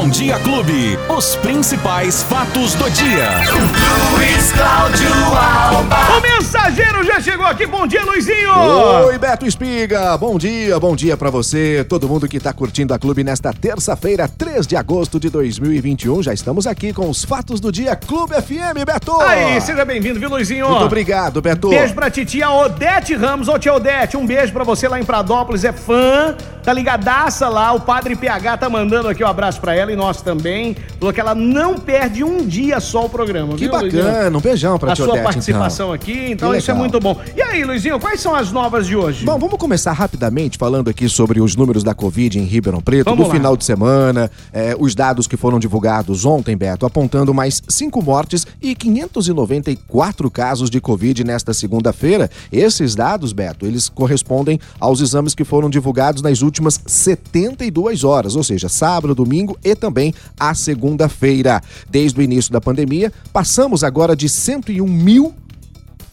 Bom Dia Clube. Os principais fatos do dia. Luiz Cláudio Alba. O mensageiro já chegou aqui. Bom dia, Luizinho. Oi, Beto Espiga. Bom dia, bom dia pra você. Todo mundo que tá curtindo a clube nesta terça-feira, 3 de agosto de 2021. Já estamos aqui com os fatos do dia Clube FM, Beto. Aí, seja bem-vindo, viu, Luizinho? Muito obrigado, Beto. Beijo pra titia Odete Ramos. Ô, tia Odete, um beijo pra você lá em Pradópolis. É fã, tá ligadaça lá. O Padre PH tá mandando aqui um abraço pra ela e nós também. Falou que ela não perde um dia só o programa, Que viu, Luizinho? bacana, um beijão pra A tia sua Odete, participação aqui, então Que isso é muito bom. E aí, Luizinho, quais são as novas de hoje? Bom, vamos começar rapidamente falando aqui sobre os números da Covid em Ribeirão Preto, Vamos do lá. final de semana, eh, os dados que foram divulgados ontem, Beto, apontando mais cinco mortes e 594 casos de Covid nesta segunda-feira. Esses dados, Beto, eles correspondem aos exames que foram divulgados nas últimas 72 horas, ou seja, sábado, domingo e também a segunda-feira. Desde o início da pandemia, passamos agora de 101 mil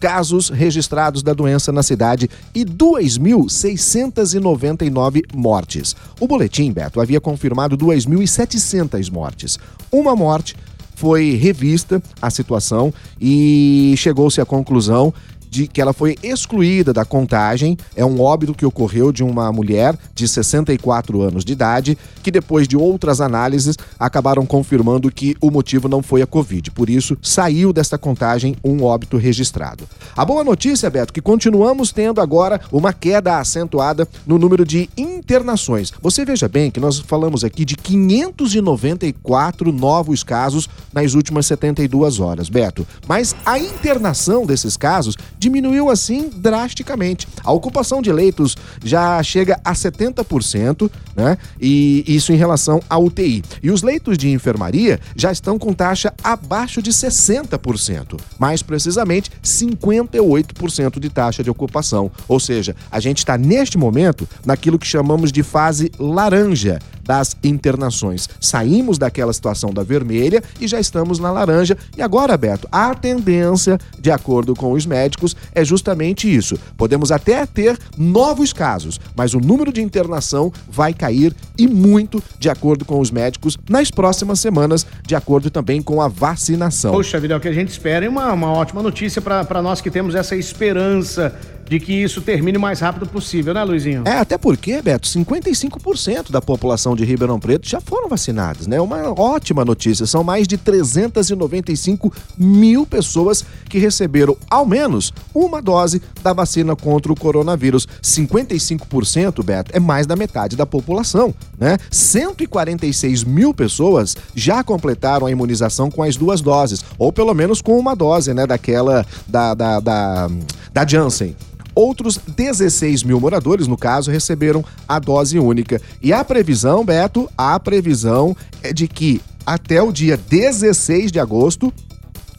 casos registrados da doença na cidade e 2.699 mortes. O boletim, Beto, havia confirmado 2.700 mortes. Uma morte foi revista a situação e chegou-se à conclusão de que ela foi excluída da contagem. É um óbito que ocorreu de uma mulher de 64 anos de idade, que depois de outras análises acabaram confirmando que o motivo não foi a Covid. Por isso, saiu desta contagem um óbito registrado. A boa notícia, Beto, que continuamos tendo agora uma queda acentuada no número de internações. Você veja bem que nós falamos aqui de 594 novos casos nas últimas 72 horas, Beto. Mas a internação desses casos diminuiu assim drasticamente. A ocupação de leitos já chega a 70%, né? E isso em relação à UTI. E os leitos de enfermaria já estão com taxa abaixo de 60%, mais precisamente 58% de taxa de ocupação. Ou seja, a gente está neste momento naquilo que chamamos de fase laranja das internações. Saímos daquela situação da vermelha e já estamos na laranja. E agora, Beto, a tendência, de acordo com os médicos, é justamente isso. Podemos até ter novos casos, mas o número de internação vai cair e muito, de acordo com os médicos, nas próximas semanas, de acordo também com a vacinação. Poxa vida, é o que a gente espera e uma, uma ótima notícia para nós que temos essa esperança de que isso termine o mais rápido possível, né, Luizinho? É, até porque, Beto, 55% da população de Ribeirão Preto já foram vacinados, né? Uma ótima notícia. São mais de 395 mil pessoas que receberam ao menos uma dose da vacina contra o coronavírus. 55%, Beto, é mais da metade da população, né? 146 mil pessoas já completaram a imunização com as duas doses, ou pelo menos com uma dose, né? Daquela da, da, da, da Janssen. Outros 16 mil moradores, no caso, receberam a dose única. E a previsão, Beto, a previsão é de que até o dia 16 de agosto.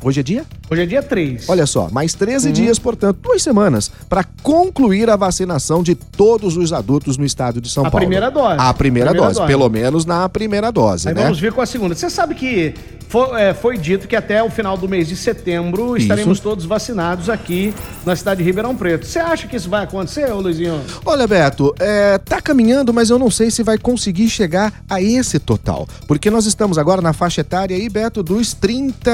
Hoje é dia? Hoje é dia 3. Olha só, mais 13 Uhum. dias, portanto, duas semanas, para concluir a vacinação de todos os adultos no estado de São A Paulo. primeira dose. A primeira, Primeira dose, dose. pelo menos na primeira dose, Aí né? vamos ver com a segunda. Você sabe que foi, é, foi dito que até o final do mês de setembro Isso. estaremos todos vacinados aqui na cidade de Ribeirão Preto. Você acha que isso vai acontecer, ô Luizinho? Olha, Beto, é, tá caminhando, mas eu não sei se vai conseguir chegar a esse total. Porque nós estamos agora na faixa etária aí, Beto, dos 30.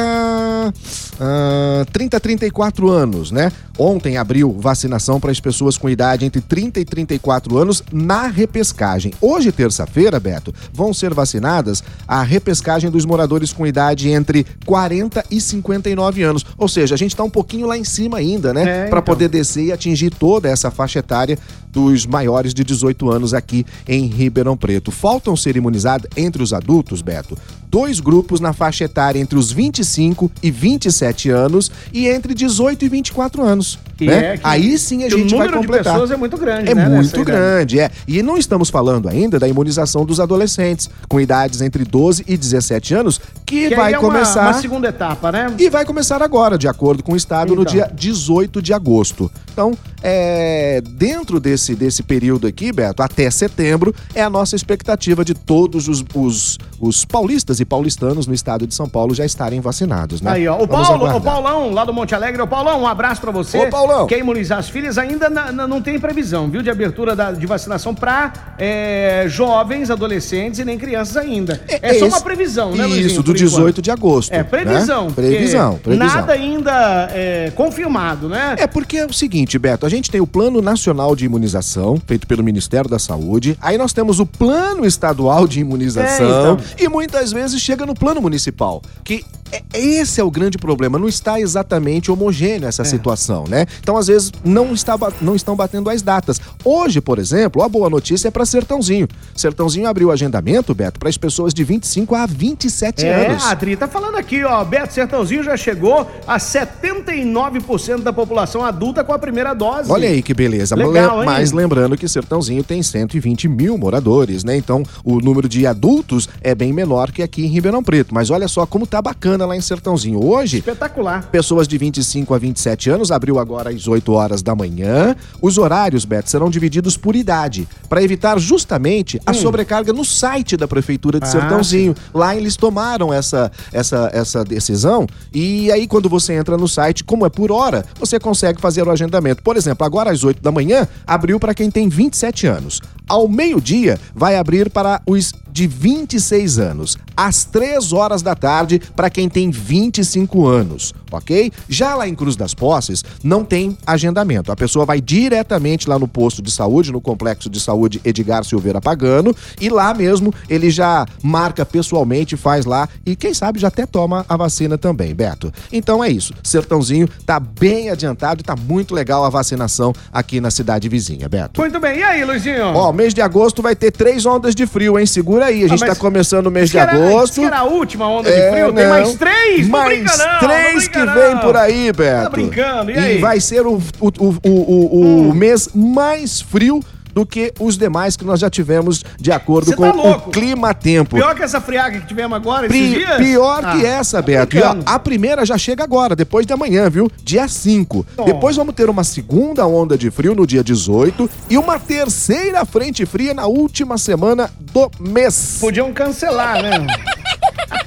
Ah, 30 a 34 anos, né? Ontem abriu vacinação para as pessoas com idade entre 30 e 34 anos na repescagem. Hoje, terça-feira, Beto, vão ser vacinadas a repescagem dos moradores com idade entre 40 e 59 anos. Ou seja, a gente tá um pouquinho lá em cima ainda, né? É, Para então. poder descer e atingir toda essa faixa etária dos maiores de 18 anos aqui em Ribeirão Preto. Faltam ser imunizados entre os adultos, Beto, dois grupos na faixa etária entre os 25 e 27 anos e entre 18 e 24 anos. Né? é que- Aí sim a gente o vai número de completar. pessoas é muito grande, É né, nessa muito grande, é. E não estamos falando ainda da imunização dos adolescentes, com idades entre 12 e 17 anos, que, Que vai é uma- começar. uma segunda etapa, né? E vai começar agora, de acordo com o Estado, no Então. dia 18 de agosto. Então, é, dentro desse desse, desse período aqui, Beto, até setembro, é a nossa expectativa de todos os, os, os paulistas e paulistanos no estado de São Paulo já estarem vacinados, né? Aí, ó. O Vamos Paulo, o. Paulão, lá do Monte Alegre. Ô, Paulão, um abraço pra você. Ô, Paulão. Quer imunizar as filhas ainda na- na- não tem previsão, viu, de abertura da- de vacinação pra é, jovens, adolescentes e nem crianças ainda. É, só esse- uma previsão, né, Luizinho? Isso, do por enquanto? 18 de agosto. É, previsão. né? Previsão, previsão. Nada ainda é, confirmado, né? É porque é o seguinte, Beto, a gente tem o Plano Nacional de Imunização, feito pelo Ministério da Saúde, aí nós temos o Plano Estadual de Imunização É, então. e muitas vezes chega no Plano Municipal, que é- esse é o grande problema, não está exatamente homogêneo É. essa situação, né? Então, às vezes, não, está, não estão batendo as datas. Hoje, por exemplo, a boa notícia é para Sertãozinho. Sertãozinho abriu o agendamento, Beto, para as pessoas de 25 a 27 É, anos. a Adri tá falando aqui, ó. Beto Sertãozinho já chegou a 79% da população adulta com a primeira dose. Olha aí que beleza. Legal, Le- hein? Mas lembrando que Sertãozinho tem 120 mil moradores, né? Então o número de adultos é bem menor que aqui em Ribeirão Preto. Mas olha só como tá bacana lá em Sertãozinho. Hoje, Espetacular. Pessoas de 25 a 27 anos abriu agora às 8 horas da manhã. Os horários, Beto, serão divididos por idade, para evitar justamente a sobrecarga no site da Prefeitura de Hum. Ah, Sertãozinho. Lá eles tomaram essa, essa, essa decisão e aí quando você entra no site, como é por hora, você consegue fazer o agendamento. Por exemplo, agora às 8 da manhã, abriu para quem tem 27 anos. Ao meio-dia, vai abrir para os de 26 anos. Às 3 horas da tarde, para quem tem 25 anos, ok? Já lá em Cruz das Posses, não tem agendamento. A pessoa vai diretamente lá no posto de saúde, no complexo de saúde Edgar Silveira Pagano, e lá mesmo ele já marca pessoalmente, faz lá e quem sabe já até toma a vacina também, Beto. Então é isso. Sertãozinho tá bem adiantado e tá muito legal a vacinação aqui na cidade vizinha, Beto. Muito bem. E aí, Luizinho? Ó, mês de agosto vai ter três ondas de frio, hein? Segura aí. A gente Ah, tá começando o mês de era- agosto. era a última onda É, de frio. Tem não. mais três? Não Mais brinca não, não três brinca que não. vem por aí, Beto. Tá brincando, e aí? Hum. vai ser o, o, o, o, o- o mês mais frio do que os demais que nós já tivemos de acordo Cê com tá o clima-tempo. Pior que essa friaga que tivemos agora, esses Pi- dias? pior Ah, que essa, tá Beto. E, ó, brincando. a primeira já chega agora, depois de amanhã, viu? Dia 5. Nossa. Depois vamos ter uma segunda onda de frio no dia 18 e uma terceira frente fria na última semana do mês. Podiam cancelar, né?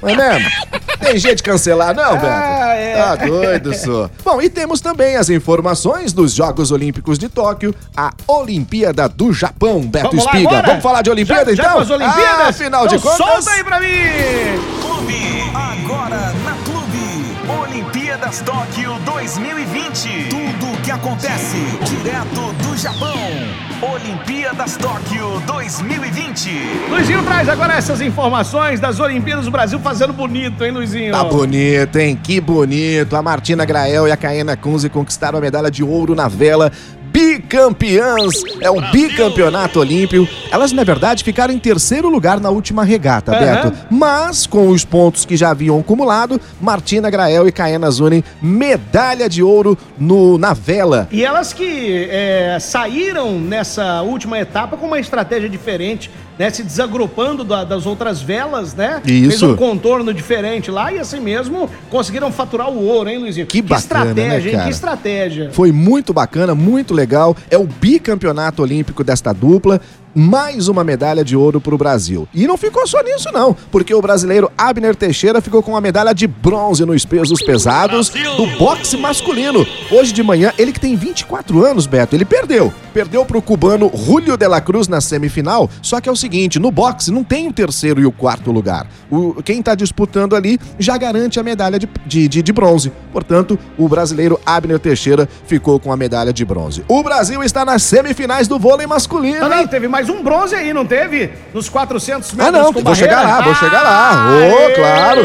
É mesmo? Tem jeito de cancelar, não, Beto? Ah, é. Tá doido, só. Bom, e temos também as informações dos Jogos Olímpicos de Tóquio, a Olimpíada do Japão, Beto Vamos Espiga. agora? Vamos falar de Olimpíada, já, então? Já com as Olimpíadas? Ah, afinal de Então contas... solta aí pra mim! Clube. Agora na. Olimpíadas Tóquio 2020. Tudo o que acontece direto do Japão. Olimpíadas Tóquio 2020. Luizinho traz agora essas informações das Olimpíadas do Brasil fazendo bonito, hein, Luizinho? Tá bonito, hein? Que bonito. A Martina Grael e a Caena Kunze conquistaram a medalha de ouro na vela. Bicampeãs! É o bicampeonato olímpico. Elas, na verdade, ficaram em terceiro lugar na última regata, Aham. Beto. Mas, com os pontos que já haviam acumulado, Martina Grael e Caena Zunen, medalha de ouro no, na vela. E elas que é, saíram nessa última etapa com uma estratégia diferente, né? Se desagrupando da- das outras velas, né? Isso. Fez um contorno diferente lá e assim mesmo conseguiram faturar o ouro, hein, Luizinho? Que bacana, né, estratégia, hein? cara? Que estratégia. Foi muito bacana, muito legal. É o bicampeonato olímpico desta dupla. Mais uma medalha de ouro para o Brasil. E não ficou só nisso, não, porque o brasileiro Abner Teixeira ficou com a medalha de bronze nos pesos pesados do boxe masculino. Hoje de manhã, ele que tem 24 anos, Beto, ele perdeu. Perdeu para o cubano Julio de la Cruz na semifinal. Só que é o seguinte: no boxe não tem o terceiro e o quarto lugar. O, quem está disputando ali já garante a medalha de, de, de- de bronze. Portanto, o brasileiro Abner Teixeira ficou com a medalha de bronze. O Brasil está nas semifinais do vôlei masculino. Não, não, hein? teve mais um bronze aí, não teve? Nos 400 metros Ah, não, vou chegar barreira? lá, vou chegar lá. Ô, Aê! claro.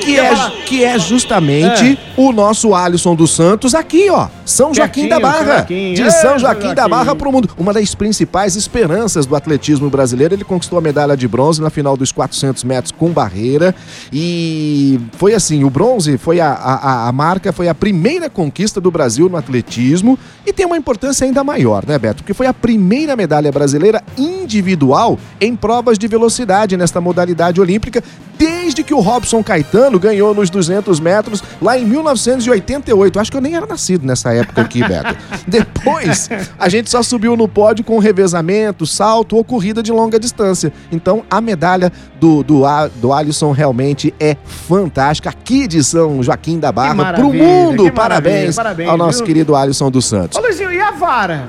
Que é, que é justamente o nosso Alisson dos Santos aqui, ó. São Joaquim da Pertinho, São Barra. Joaquim. De É, São São Joaquim da. Barra pro mundo. Uma das principais esperanças do atletismo brasileiro. Ele conquistou a medalha de bronze na final dos 400 metros com barreira. E foi assim: o bronze foi a, a, a marca, foi a primeira conquista do Brasil no atletismo. E tem uma importância ainda maior, né, Beto? Porque foi a primeira medalha brasileira individual em provas de velocidade nesta modalidade olímpica, desde que o Robson Caetano ganhou nos 200 metros lá em 1988. Acho que eu nem era nascido nessa época aqui, Beto. Depois, a gente só subiu no pódio com revezamento, salto ou corrida de longa distância. Então, a medalha do, do, do Alisson realmente é fantástica. Aqui de São Joaquim da Barra, pro mundo. Parabéns, parabéns, ao nosso viu? querido Alisson dos Santos. Ô, Luizinho, e a vara?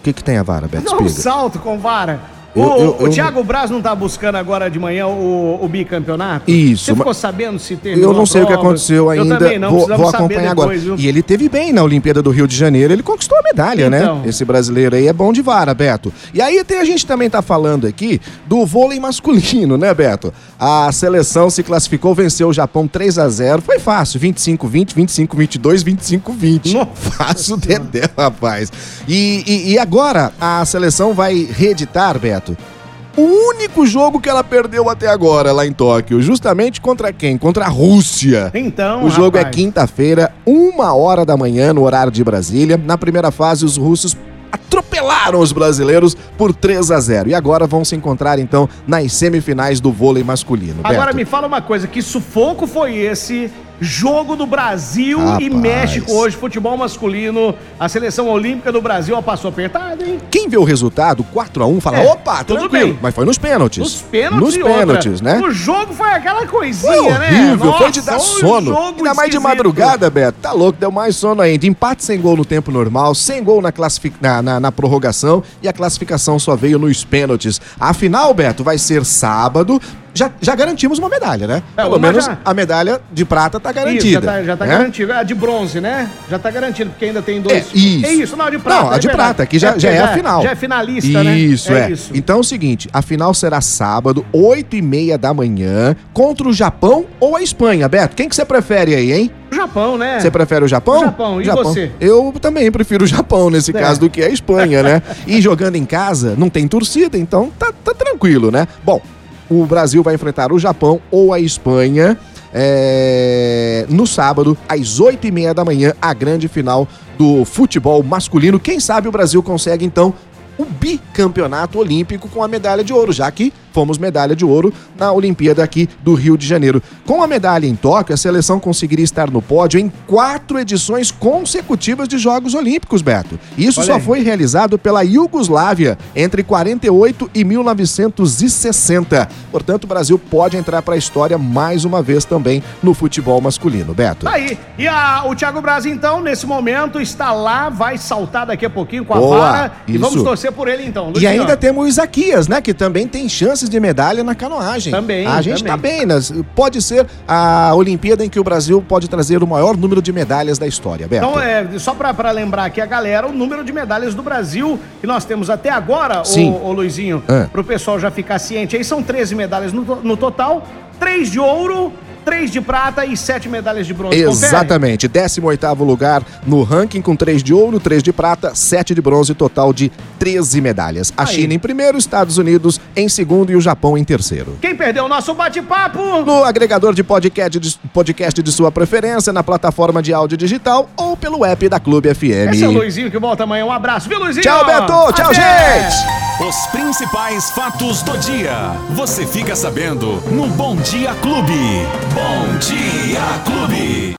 O que, que tem a vara, Beto? Não, um salto com vara. O, eu, eu, o Thiago Braz não tá buscando agora de manhã o, o bicampeonato? Isso. Você ficou sabendo se teve Eu não sei prova? o que aconteceu ainda. Eu também não, vou, vou acompanhar agora. Viu? E ele teve bem na Olimpíada do Rio de Janeiro, ele conquistou a medalha, né? então. né? Esse brasileiro aí é bom de vara, Beto. E aí tem, a gente também tá falando aqui do vôlei masculino, né, Beto? A seleção se classificou, venceu o Japão 3 a 0 Foi fácil, 25-20, 25-22, 25-20. Fácil Dedé, rapaz. E, e, e agora a seleção vai reeditar, Beto, o único jogo que ela perdeu até agora lá em Tóquio. Justamente contra quem? Contra a Rússia. Então. O jogo é rapaz. é quinta-feira, uma hora da manhã, no horário de Brasília. Na primeira fase, os russos atropelaram os brasileiros por 3 a 0 e agora vão se encontrar então nas semifinais do vôlei masculino. Agora Beto. me fala uma coisa, que sufoco foi esse Jogo do Brasil Rapaz. e México hoje, futebol masculino. A seleção olímpica do Brasil passou apertada, hein? Quem vê o resultado, 4x1, fala: é, opa, tudo tranquilo. bem. Mas foi nos pênaltis. Nos pênaltis, nos pênaltis, né? O jogo foi aquela coisinha, foi horrível, né? Nossa, foi de dar sono. Ainda esquisito. mais de madrugada, Beto. Tá louco, deu mais sono ainda. Empate sem gol no tempo normal, sem gol na, classific... na, na, na prorrogação e a classificação só veio nos pênaltis. A final, Beto, vai ser sábado já, já garantimos uma medalha, né? É, Pelo menos já... a medalha de prata tá garantida. Isso, já tá, já tá né? garantida. A de bronze, né? Já tá garantido, porque ainda tem dois. É, isso. É isso, não, a de prata. Não, a é de prata, que já é, já é a final. Já é finalista, né? Isso, é. é. Isso. Então é o seguinte, a final será sábado, 8 e meia da manhã, contra o Japão ou a Espanha. Beto, quem que você prefere aí, hein? O Japão, né? Você prefere o Japão? O Japão, e Japão. você? Eu também prefiro o Japão nesse é. caso do que a Espanha, né? e jogando em casa, não tem torcida, então tá, tá tranquilo, né? Bom, o Brasil vai enfrentar o Japão ou a Espanha. É, no sábado, às oito e meia da manhã, a grande final do futebol masculino. Quem sabe o Brasil consegue, então, o bicampeonato olímpico com a medalha de ouro, já que fomos medalha de ouro na Olimpíada aqui do Rio de Janeiro. Com a medalha em Tóquio, a seleção conseguiria estar no pódio em quatro edições consecutivas de Jogos Olímpicos, Beto. Isso Olha só aí. foi realizado pela Iugoslávia entre 48 e 1960. Portanto, o Brasil pode entrar para a história mais uma vez também no futebol masculino, Beto. Aí, e a, o Thiago Braz, então, nesse momento, está lá, vai saltar daqui a pouquinho com a Boa, vara isso. e vamos torcer por ele, então. Luciano. E ainda temos o Isaquias, né, que também tem chances chances de medalha na canoagem. Também. A gente também. tá bem, né? Pode ser a Olimpíada em que o Brasil pode trazer o maior número de medalhas da história, Beto. Então, é, só para lembrar aqui a galera, o número de medalhas do Brasil que nós temos até agora, Sim. O, o Luizinho, é. pro pessoal já ficar ciente, aí são 13 medalhas no, no total, 3 de ouro, três de prata e sete medalhas de bronze. Exatamente. 18 lugar no ranking com três de ouro, três de prata, sete de bronze, total de 13 medalhas. A Aí. China em primeiro, Estados Unidos em segundo e o Japão em terceiro. Quem perdeu o nosso bate-papo? No agregador de podcast, de podcast de sua preferência, na plataforma de áudio digital ou pelo app da Clube FM. Esse é o Luizinho que volta amanhã. Um abraço, viu, Luizinho? Tchau, Beto. Tchau, Até. gente. Os principais fatos do dia. Você fica sabendo no Bom Dia Clube. Bom Dia Clube.